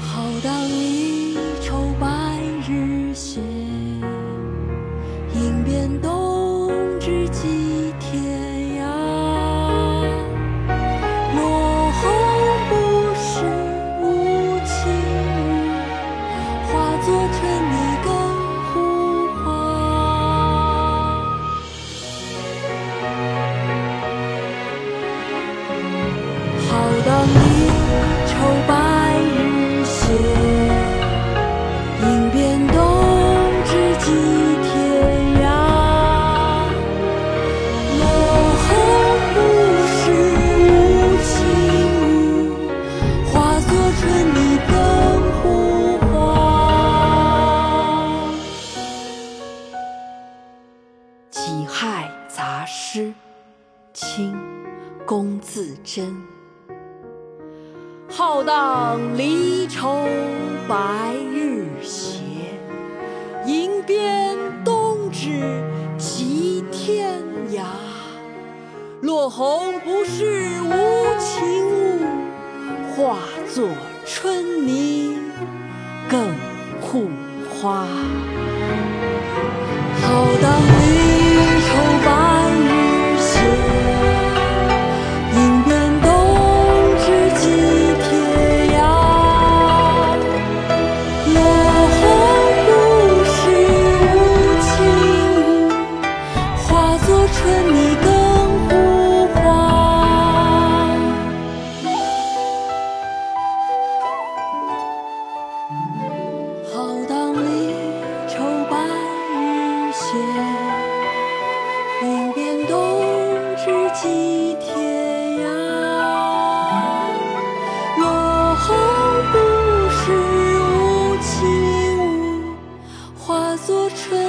浩荡离愁。白日斜，吟遍冬至，即天涯。落红不是无情雨，化作春。好当离愁白日斜，迎遍冬至几天涯。落红不是无情雨，化作春泥更护花。《己亥杂诗》清·龚自珍。浩荡离愁白日斜，吟鞭东指即天涯。落红不是无情物，化作春泥更护花。天涯落红不是无情物化作春